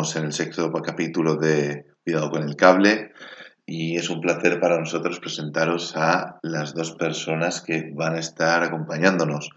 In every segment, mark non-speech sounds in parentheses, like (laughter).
Estamos en el sexto capítulo de Cuidado con el cable y es un placer para nosotros presentaros a las dos personas que van a estar acompañándonos.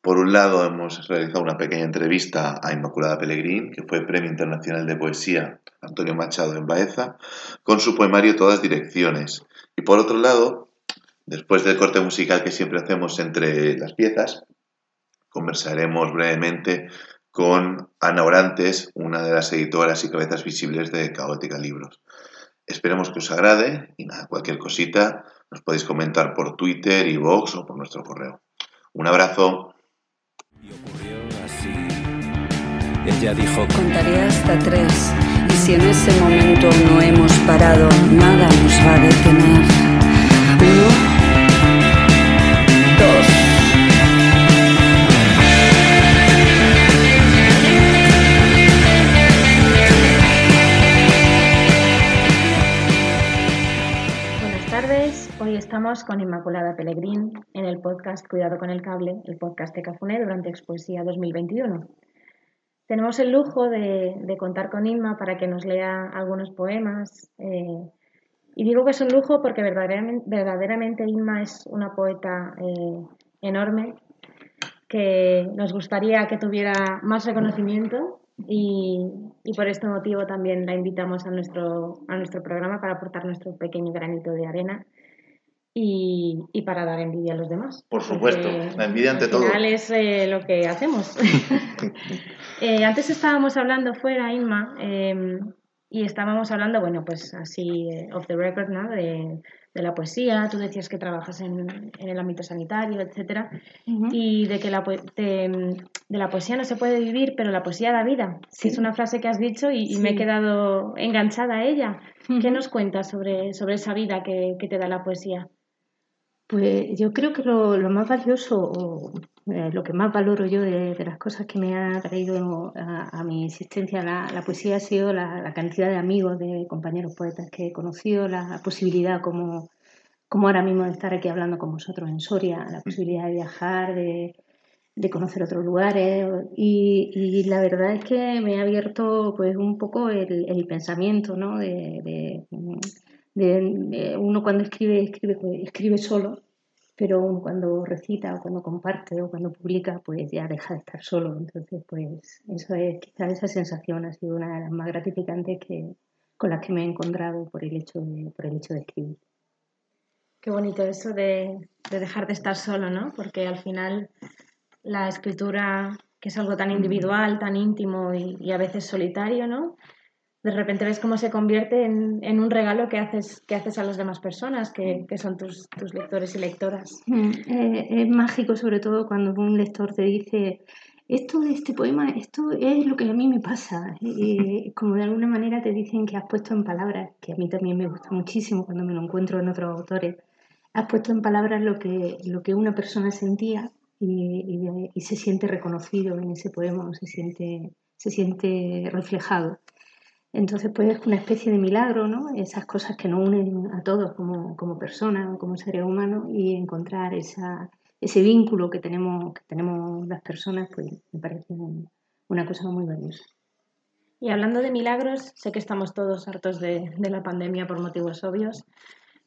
Por un lado, hemos realizado una pequeña entrevista a Inmaculada Pellegrín, que fue Premio Internacional de Poesía Antonio Machado en Baeza, con su poemario Todas Direcciones. Y por otro lado, después del corte musical que siempre hacemos entre las piezas, conversaremos brevemente con Ana Orantes, una de las editoras y cabezas visibles de Caótica Libros. Esperemos que os agrade y nada, cualquier cosita nos podéis comentar por Twitter, y Vox o por nuestro correo. Un abrazo. Y ocurrió así. Ella dijo, Contaré hasta tres y si en ese momento no hemos parado, con Inmaculada Pellegrín en el podcast Cuidado con el Cable, el podcast de Cafuné durante Expoesía 2021. Tenemos el lujo de, de contar con Inma para que nos lea algunos poemas. eh, y digo que es un lujo porque verdaderamente, verdaderamente Inma es una poeta eh, enorme que nos gustaría que tuviera más reconocimiento y, por este motivo también la invitamos a nuestro, a nuestro programa para aportar nuestro pequeño granito de arena y, y para dar envidia a los demás. Por supuesto, la envidia ante al todo. final es eh, lo que hacemos. (laughs) Eh, antes estábamos hablando fuera, Inma, eh, y estábamos hablando, bueno, pues así, eh, off the record, ¿no? De, de la poesía, tú decías que trabajas en, en el ámbito sanitario, etcétera, y de que la, de, de la poesía no se puede vivir, pero la poesía da vida. Sí. Es una frase que has dicho y, y me he quedado enganchada a ella. ¿Qué nos cuentas sobre, sobre esa vida que, que te da la poesía? Pues yo creo que lo, lo más valioso o eh, lo que más valoro yo de, de las cosas que me ha traído a, a mi existencia la, la poesía ha sido la, la cantidad de amigos, de compañeros poetas que he conocido, la posibilidad como, como ahora mismo de estar aquí hablando con vosotros en Soria, la posibilidad de viajar, de, de conocer otros lugares y, y la verdad es que me ha abierto pues un poco el, el pensamiento, ¿no? De, de, de- de uno cuando escribe, escribe, escribe solo, pero cuando recita o cuando comparte o cuando publica, pues ya deja de estar solo. Entonces, pues eso es, quizás esa sensación ha sido una de las más gratificantes que, con las que me he encontrado por el hecho de, por el hecho de escribir. Qué bonito eso de, de dejar de estar solo, ¿no? Porque al final la escritura, que es algo tan individual, tan íntimo y, y a veces solitario, ¿no? De repente ves cómo se convierte en, en un regalo que haces, que haces a las demás personas, que, que son tus, tus lectores y lectoras. Mm, eh, es mágico sobre todo cuando un lector te dice, esto de este poema, esto es lo que a mí me pasa. Eh, como de alguna manera te dicen que has puesto en palabras, que a mí también me gusta muchísimo cuando me lo encuentro en otros autores, has puesto en palabras lo que, lo que una persona sentía y, y y se siente reconocido en ese poema, o se siente, se siente reflejado. Entonces, pues es una especie de milagro, ¿no? Esas cosas que nos unen a todos como, como personas, o como seres humanos, y encontrar esa, ese vínculo que tenemos, que tenemos las personas, pues me parece un- una cosa muy valiosa. Y hablando de milagros, sé que estamos todos hartos de, de la pandemia por motivos obvios,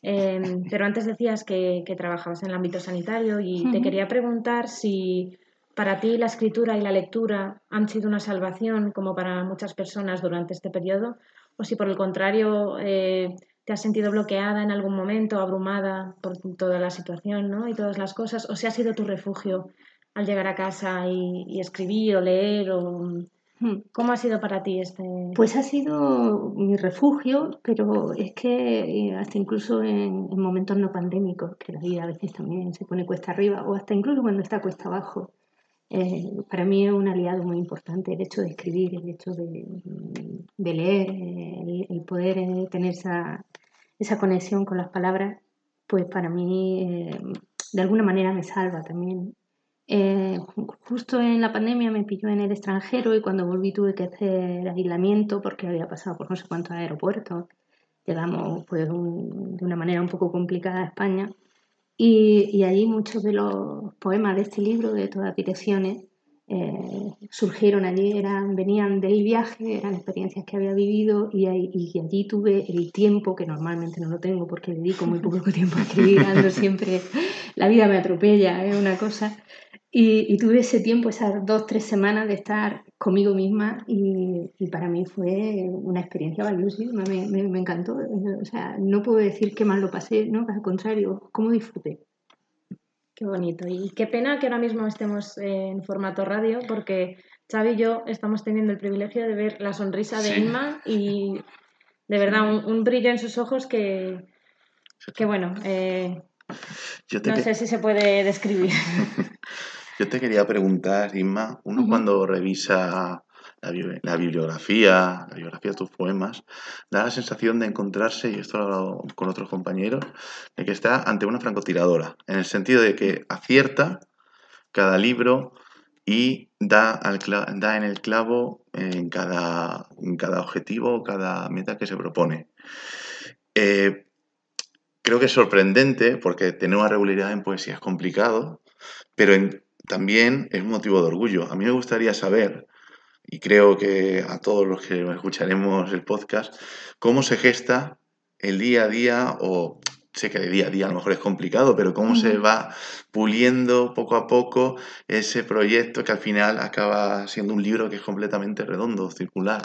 eh, pero antes decías que, que trabajabas en el ámbito sanitario y te Ujú. quería preguntar si para ti la escritura y la lectura han sido una salvación como para muchas personas durante este periodo o si por el contrario eh, te has sentido bloqueada en algún momento, abrumada por toda la situación ¿no? y todas las cosas, o si ha sido tu refugio al llegar a casa y, y escribir o leer o... Mm. ¿Cómo ha sido para ti este? Pues ha sido mi refugio, pero es que eh, hasta incluso en, en momentos no pandémicos, que la vida a veces también se pone cuesta arriba, o hasta incluso cuando está cuesta abajo, eh, para mí es un aliado muy importante el hecho de escribir, el hecho de, leer, el, poder eh, tener esa, esa conexión con las palabras, pues para mí eh, de alguna manera me salva también. Ju- justo en la pandemia me pilló en el extranjero y cuando volví tuve que hacer aislamiento porque había pasado por no sé cuántos aeropuertos. Llegamos pues de una manera un poco complicada a España y, y allí muchos de los poemas de este libro, de todas direcciones, eh, surgieron allí, eran, venían del viaje, eran experiencias que había vivido y, allí tuve el tiempo, que normalmente no lo tengo porque dedico muy poco tiempo a escribir, ando siempre, la vida me atropella, es una cosa. Y, tuve ese tiempo, esas dos, tres semanas de estar conmigo misma y, para mí fue una experiencia valiosísima, me, me, me, encantó. O sea, no puedo decir que mal lo pasé, no, al contrario, cómo disfruté. Qué bonito. Y qué pena que ahora mismo estemos en formato radio porque Xavi y yo estamos teniendo el privilegio de ver la sonrisa de Inma y de verdad un, brillo en sus ojos que, que bueno, eh, no sé si se puede describir. (laughs) Yo te quería preguntar, Inma, uno cuando revisa la, bibliografía, la biografía de tus poemas, da la sensación de encontrarse, y esto lo he hablado con otros compañeros, de que está ante una francotiradora, en el sentido de que acierta cada libro y da, al, da en el clavo en cada, en cada objetivo, cada meta que se propone. Eh, creo que es sorprendente porque tener una regularidad en poesía es complicado, pero también es motivo de orgullo. A mí me gustaría saber y creo que a todos los que escucharemos el podcast, cómo se gesta el día a día o sé que de día a día a lo mejor es complicado, pero cómo se va puliendo poco a poco ese proyecto que al final acaba siendo un libro que es completamente redondo, circular.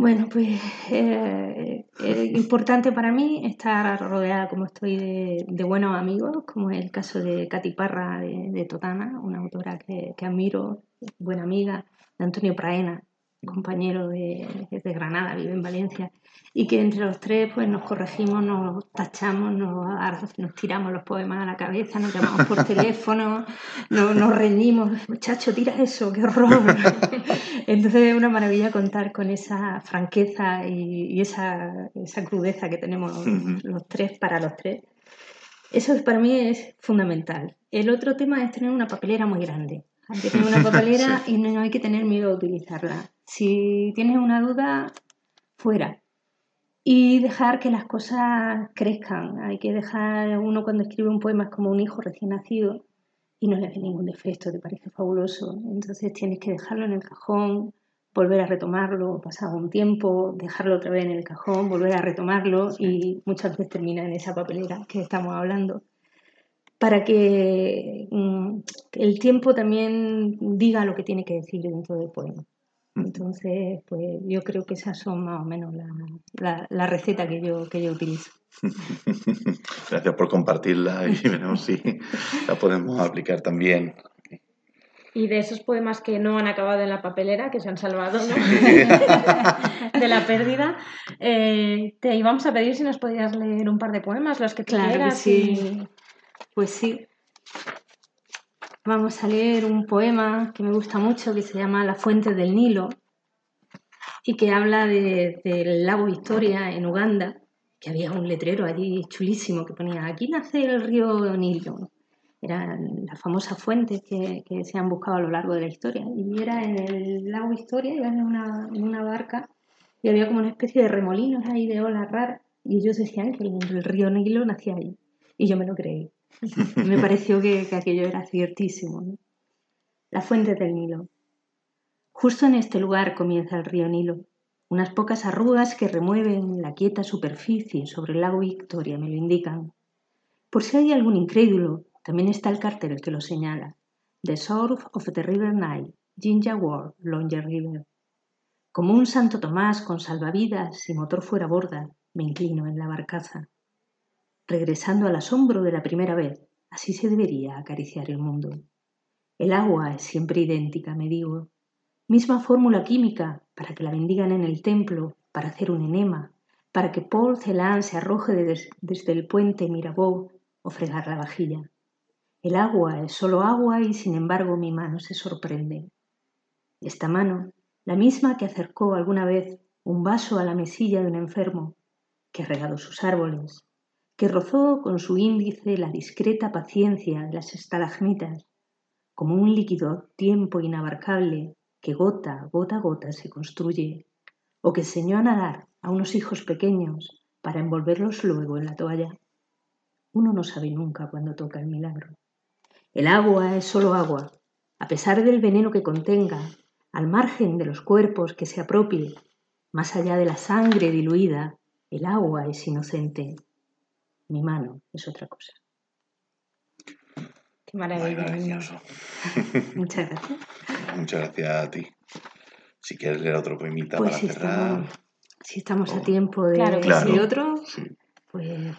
Bueno, pues eh, es importante para mí estar rodeada como estoy de, buenos amigos, como es el caso de Katy Parra de, Totana, una autora que, que admiro buena amiga de Antonio Praena, compañero de, de, Granada, vive en Valencia, y que entre los tres pues nos corregimos, nos tachamos, nos, nos tiramos los poemas a la cabeza, nos llamamos por (laughs) teléfono, nos, nos reñimos, muchacho, tira eso, qué horror. (laughs) Entonces es una maravilla contar con esa franqueza y, esa, esa, crudeza que tenemos los tres para los tres. Eso para mí es fundamental. El otro tema es tener una papelera muy grande. Hay que tener una (laughs) papelera y no hay que tener miedo a utilizarla. Si tienes una duda, fuera. Y dejar que las cosas crezcan. Hay que dejar, uno cuando escribe un poema es como un hijo recién nacido y no le hace ningún defecto, te parece fabuloso. Entonces tienes que dejarlo en el cajón, volver a retomarlo, pasar un tiempo, dejarlo otra vez en el cajón, volver a retomarlo y muchas veces termina en esa papelera que estamos hablando para que mm, el tiempo también diga lo que tiene que decir dentro del poema. Entonces, pues yo creo que esas son más o menos la, la, receta que yo, que yo utilizo. (laughs) Gracias por compartirla y (laughs) veremos si la podemos aplicar también. Y de esos poemas que no han acabado en la papelera, que se han salvado (laughs) de la pérdida, eh, te íbamos a pedir si nos podías leer un par de poemas, los que claro sí. Pues sí. Vamos a leer un poema que me gusta mucho que se llama La fuente del Nilo y que habla del lago Victoria en Uganda, que había un letrero allí chulísimo que ponía aquí nace el río Nilo. Eran las famosas fuentes que, se han buscado a lo largo de la historia. Y era en el lago Victoria, iban en una, barca y había como una especie de remolinos ahí de olas raras y ellos decían que el río Nilo nacía ahí. Y yo me lo creí. (laughs) Me (laughs) pareció que, aquello era ciertísimo. La fuente del Nilo. Justo en este lugar comienza el río Nilo. Unas pocas arrugas que remueven la quieta superficie sobre el lago Victoria me lo indican. Por si hay algún incrédulo, también está el cartel que lo señala. The Source of the River Nile, Jinja World, Longer River. Como un Santo Tomás con salvavidas y motor fuera borda, me inclino en la barcaza regresando al asombro de la primera vez. Así se debería acariciar el mundo. El agua es siempre idéntica, me digo. Misma fórmula química para que la bendigan en el templo, para hacer un enema, para que Paul Celan se arroje desde el puente Mirabeau o fregar la vajilla. El agua es solo agua y sin embargo mi mano se sorprende. Esta mano, la misma que acercó alguna vez un vaso a la mesilla de un enfermo, que ha regado sus árboles, que rozó con su índice la discreta paciencia de las estalagmitas, como un líquido tiempo inabarcable que gota, gota a gota se construye, o que enseñó a nadar a unos hijos pequeños para envolverlos luego en la toalla. Uno no sabe nunca cuándo toca el milagro. El agua es solo agua, a pesar del veneno que contenga, al margen de los cuerpos que se apropie, más allá de la sangre diluida, el agua es inocente. Mi mano es otra cosa. Qué maravilla. Maravilloso. (laughs) Muchas gracias. Muchas gracias a ti. Si quieres leer otro poemita Pues para si cerrar. estamos, si estamos a Oh. tiempo de Claro otro, Sí. pues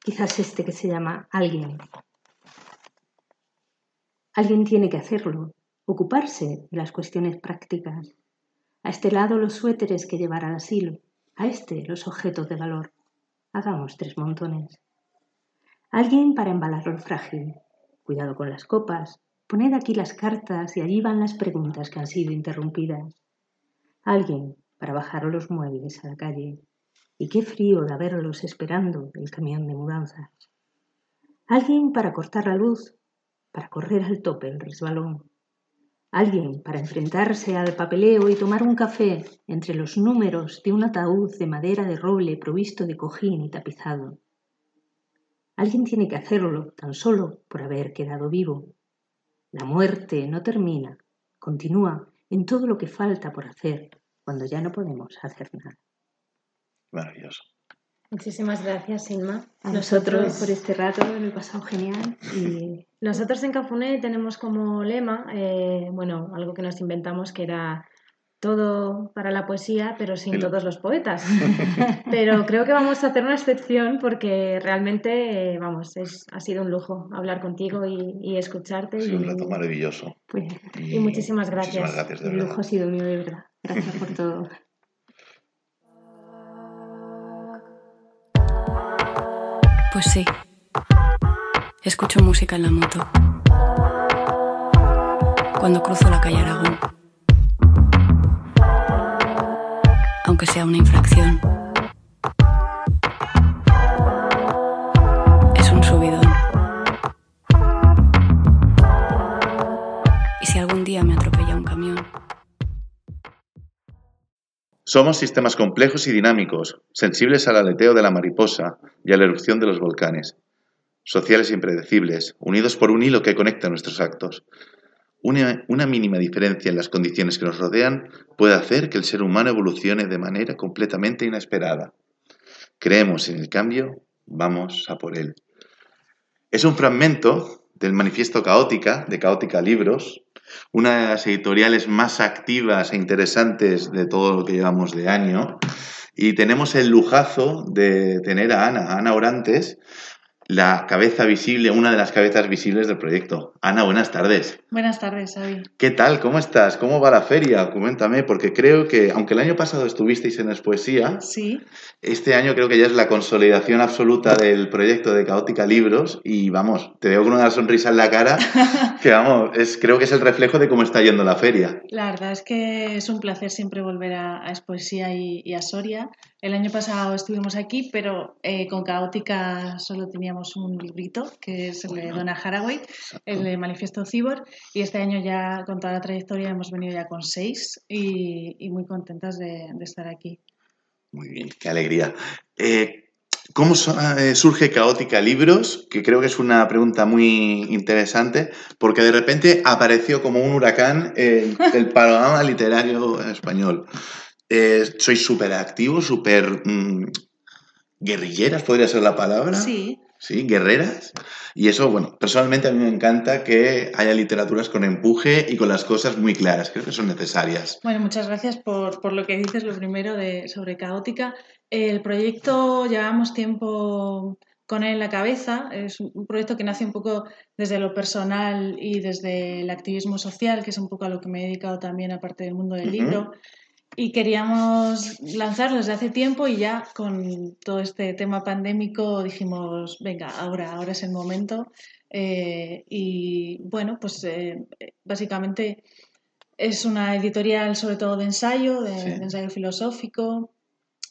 quizás este que se llama Alguien. Alguien tiene que hacerlo, ocuparse de las cuestiones prácticas. A este lado los suéteres que llevar al asilo, a este los objetos de valor. Hagamos tres montones. Alguien para embalar lo frágil. Cuidado con las copas. Poned aquí las cartas y allí van las preguntas que han sido interrumpidas. Alguien para bajar los muebles a la calle. Y qué frío de verlos esperando el camión de mudanzas. Alguien para cortar la luz, para correr al tope el resbalón. Alguien para enfrentarse al papeleo y tomar un café entre los números de un ataúd de madera de roble provisto de cojín y tapizado. Alguien tiene que hacerlo tan solo por haber quedado vivo. La muerte no termina, continúa en todo lo que falta por hacer cuando ya no podemos hacer nada. Maravilloso. Muchísimas gracias, Inma. A nosotros Nosotros, por este rato lo he pasado genial y nosotros en Cafuné tenemos como lema, eh, bueno, algo que nos inventamos que era todo para la poesía, pero sin El- todos los poetas. (laughs) Pero creo que vamos a hacer una excepción porque realmente, eh, vamos, es, ha sido un lujo hablar contigo y, y escucharte. Ha sido un rato maravilloso. pues Y muchísimas gracias. Muchísimas gracias, de el verdad. lujo ha sido mío de verdad. (laughs) Gracias por todo. Pues sí. Escucho música en la moto. Cuando cruzo la calle Aragón. Aunque sea una infracción. Somos sistemas complejos y dinámicos, sensibles al aleteo de la mariposa y a la erupción de los volcanes. Sociales e impredecibles, unidos por un hilo que conecta nuestros actos. Una, una mínima diferencia en las condiciones que nos rodean puede hacer que el ser humano evolucione de manera completamente inesperada. Creemos en el cambio, vamos a por él. Es un fragmento del Manifiesto Caótica, de Caótica Libros, una de las editoriales más activas e interesantes de todo lo que llevamos de año. Y tenemos el lujazo de tener a Ana, a Ana Orantes, la cabeza visible, una de las cabezas visibles del proyecto. Ana, buenas tardes. Buenas tardes, Xavi. ¿Qué tal? ¿Cómo estás? ¿Cómo va la feria? Coméntame, porque creo que, aunque el año pasado estuvisteis en Expoesía, Sí, este año creo que ya es la consolidación absoluta del proyecto de Caótica Libros y vamos, te veo con una sonrisa en la cara (laughs) que vamos, es, creo que es el reflejo de cómo está yendo la feria. la verdad es que es un placer siempre volver a, a Expoesía y, y a Soria. El año pasado estuvimos aquí, pero eh, con Caótica solo teníamos un librito, que es el de Donna Haraway, el de Manifiesto Cibor, y este año ya con toda la trayectoria hemos venido ya con seis y, y muy contentas de, de estar aquí. Muy bien, qué alegría. Eh, ¿Cómo eh, surge Caótica Libros? Que creo que es una pregunta muy interesante, porque de repente apareció como un huracán el panorama literario español. Eh, sois súper activos, súper mm, guerrilleras, podría ser la palabra. Sí, Sí, guerreras. Y eso, bueno, personalmente a mí me encanta que haya literaturas con empuje y con las cosas muy claras. Creo que son necesarias. Bueno, muchas gracias por, por lo que dices, lo primero de, sobre Caótica. El proyecto llevamos tiempo con él en la cabeza. Es un proyecto que nace un poco desde lo personal y desde el activismo social, que es un poco a lo que me he dedicado también, aparte del mundo del libro. Y queríamos lanzarlo desde hace tiempo y ya con todo este tema pandémico dijimos, venga, ahora, ahora es el momento. Eh, y bueno, pues eh, básicamente es una editorial sobre todo de ensayo, de, Sí. de ensayo filosófico,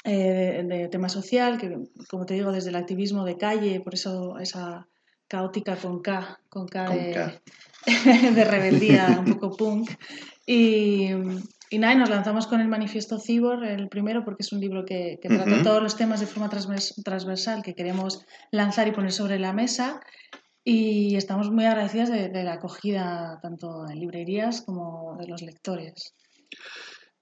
eh, de, de tema social, que como te digo, desde el activismo de calle, por eso esa caótica con K, con K, Con de, K. (laughs) de rebeldía, un poco punk. Y, y nada, y nos lanzamos con el Manifiesto Cibor, el primero, porque es un libro que, que trata todos los temas de forma transvers- transversal que queremos lanzar y poner sobre la mesa. y estamos muy agradecidas de, de la acogida tanto en librerías como de los lectores.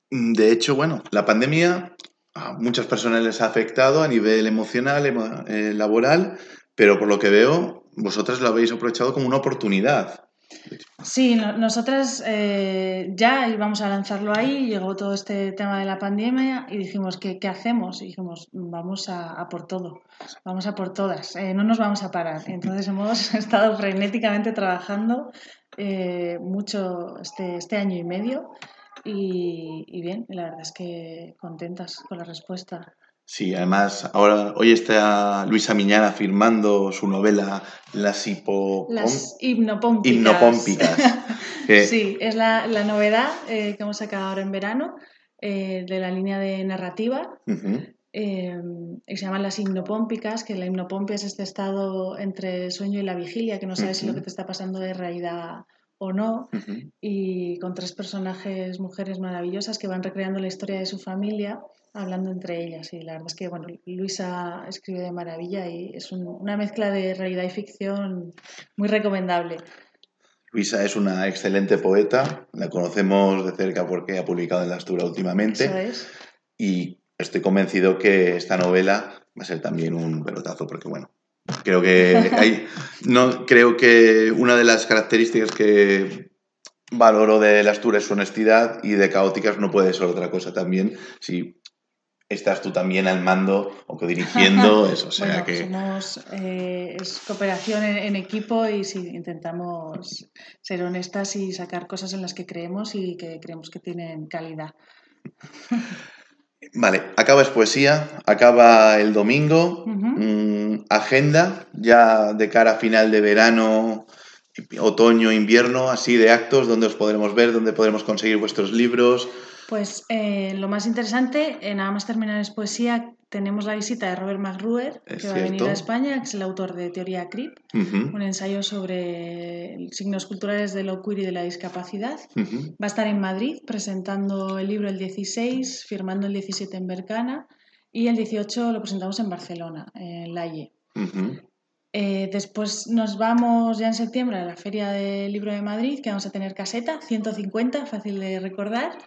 De hecho, bueno, la pandemia a muchas personas les ha afectado a nivel emocional, emo- eh, laboral, pero por lo que veo, vosotras lo habéis aprovechado como una oportunidad. Sí, no- nosotras eh, ya íbamos a lanzarlo ahí, llegó todo este tema de la pandemia y dijimos, ¿qué, hacemos? Y dijimos, vamos a, a por todo, vamos a por todas, eh, no nos vamos a parar. Entonces hemos (laughs) estado frenéticamente trabajando eh, mucho este, este año y medio y, y bien, la verdad es que contentas con la respuesta. Sí, además, ahora hoy está Luisa Miñana firmando su novela Las hipo... Las hipnopómpicas. Hipnopómpicas. (laughs) que- Sí, es la, la novedad eh, que hemos sacado ahora en verano eh, de la línea de narrativa. Eh, y se llaman las hipnopómpicas, que la hipnopompia es este estado entre el sueño y la vigilia, que no sabes si lo que te está pasando es realidad o no, y con tres personajes, mujeres maravillosas que van recreando la historia de su familia, hablando entre ellas. Y la verdad es que, bueno, Luisa escribe de maravilla y es un- una mezcla de realidad y ficción muy recomendable. Luisa es una excelente poeta, la conocemos de cerca porque ha publicado en la Astura últimamente. Eso es. y estoy convencido que esta novela va a ser también un pelotazo porque bueno creo que (laughs) hay no creo que una de las características que valoro de las Astura es su honestidad y de caóticas no puede ser otra cosa también si estás tú también al mando o dirigiendo (laughs) eso o sea bueno, que somos eh, es cooperación en, en equipo y sí, intentamos ser honestas y sacar cosas en las que creemos y que creemos que tienen calidad. (laughs) Vale, acaba es poesía, acaba el domingo, mm, agenda ya de cara a final de verano, otoño, invierno, así de actos, donde os podremos ver, donde podremos conseguir vuestros libros. Pues eh, lo más interesante, eh, nada más terminar es poesía, tenemos la visita de Robert McRuer, Es que va a venir a España, que es el autor de Teoría CRIP, un ensayo sobre signos culturales de lo queer y de la discapacidad. Va a estar en Madrid presentando el libro el 16, firmando el 17 en Bercana y el 18 lo presentamos en Barcelona, en Laie. Ujú. Eh, después nos vamos ya en septiembre a la Feria del Libro de Madrid, que vamos a tener caseta, 150, fácil de recordar.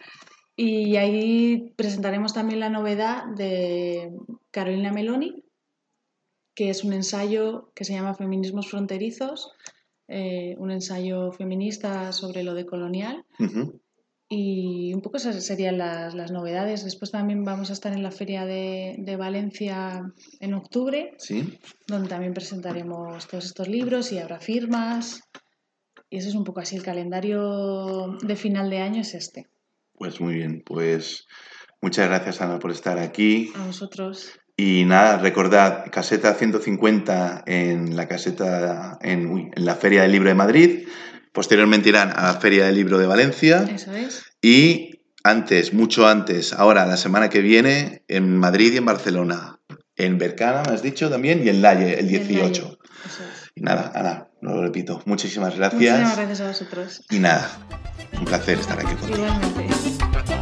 Y ahí presentaremos también la novedad de Carolina Meloni, que es un ensayo que se llama Feminismos Fronterizos, eh, un ensayo feminista sobre lo decolonial. Y un poco esas serían las, las novedades. Después también vamos a estar en la Feria de, de Valencia en octubre, Sí. donde también presentaremos todos estos libros y habrá firmas. Y eso es un poco así. El calendario de final de año es este. Pues muy bien, pues muchas gracias Ana por estar aquí. A vosotros. Y nada, recordad, caseta 150 en la caseta, en, uy, en la Feria del Libro de Madrid. Posteriormente irán a la Feria del Libro de Valencia. Eso es. Y antes, mucho antes, ahora la semana que viene, en Madrid y en Barcelona. En Bercana, me has dicho también, y en Laye, el 18. En Laie. Eso es. Y nada, Ana, lo repito. Muchísimas gracias. Muchísimas gracias a vosotros. Y nada, un placer estar aquí contigo. Igualmente.